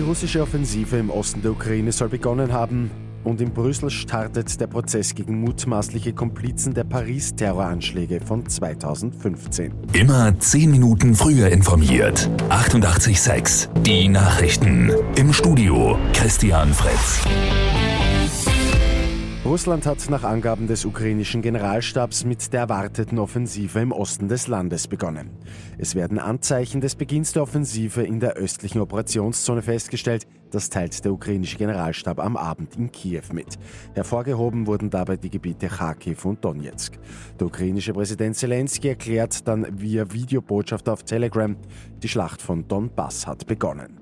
russische Offensive im Osten der Ukraine soll begonnen haben und in Brüssel startet der Prozess gegen mutmaßliche Komplizen der Paris-Terroranschläge von 2015. Immer zehn Minuten früher informiert. 88.6 Die Nachrichten. Im Studio Christian Fritz. Russland hat nach Angaben des ukrainischen Generalstabs mit der erwarteten Offensive im Osten des Landes begonnen. Es werden Anzeichen des Beginns der Offensive in der östlichen Operationszone festgestellt. Das teilt der ukrainische Generalstab am Abend in Kiew mit. Hervorgehoben wurden dabei die Gebiete Kharkiv und Donetsk. Der ukrainische Präsident Zelensky erklärt dann via Videobotschaft auf Telegram, die Schlacht von Donbass hat begonnen.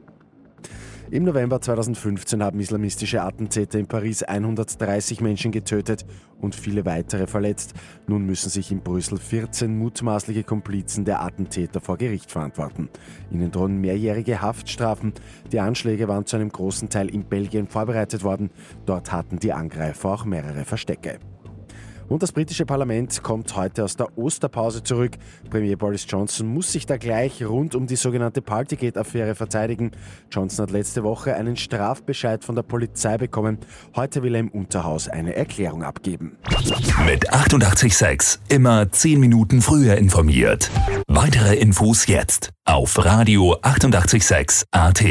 Im November 2015 haben islamistische Attentäter in Paris 130 Menschen getötet und viele weitere verletzt. Nun müssen sich in Brüssel 14 mutmaßliche Komplizen der Attentäter vor Gericht verantworten. Ihnen drohen mehrjährige Haftstrafen. Die Anschläge waren zu einem großen Teil in Belgien vorbereitet worden. Dort hatten die Angreifer auch mehrere Verstecke. Und das britische Parlament kommt heute aus der Osterpause zurück. Premier Boris Johnson muss sich da gleich rund um die sogenannte Partygate-Affäre verteidigen. Johnson hat letzte Woche einen Strafbescheid von der Polizei bekommen. Heute will er im Unterhaus eine Erklärung abgeben. Mit 886 immer 10 Minuten früher informiert. Weitere Infos jetzt auf Radio 886 AT.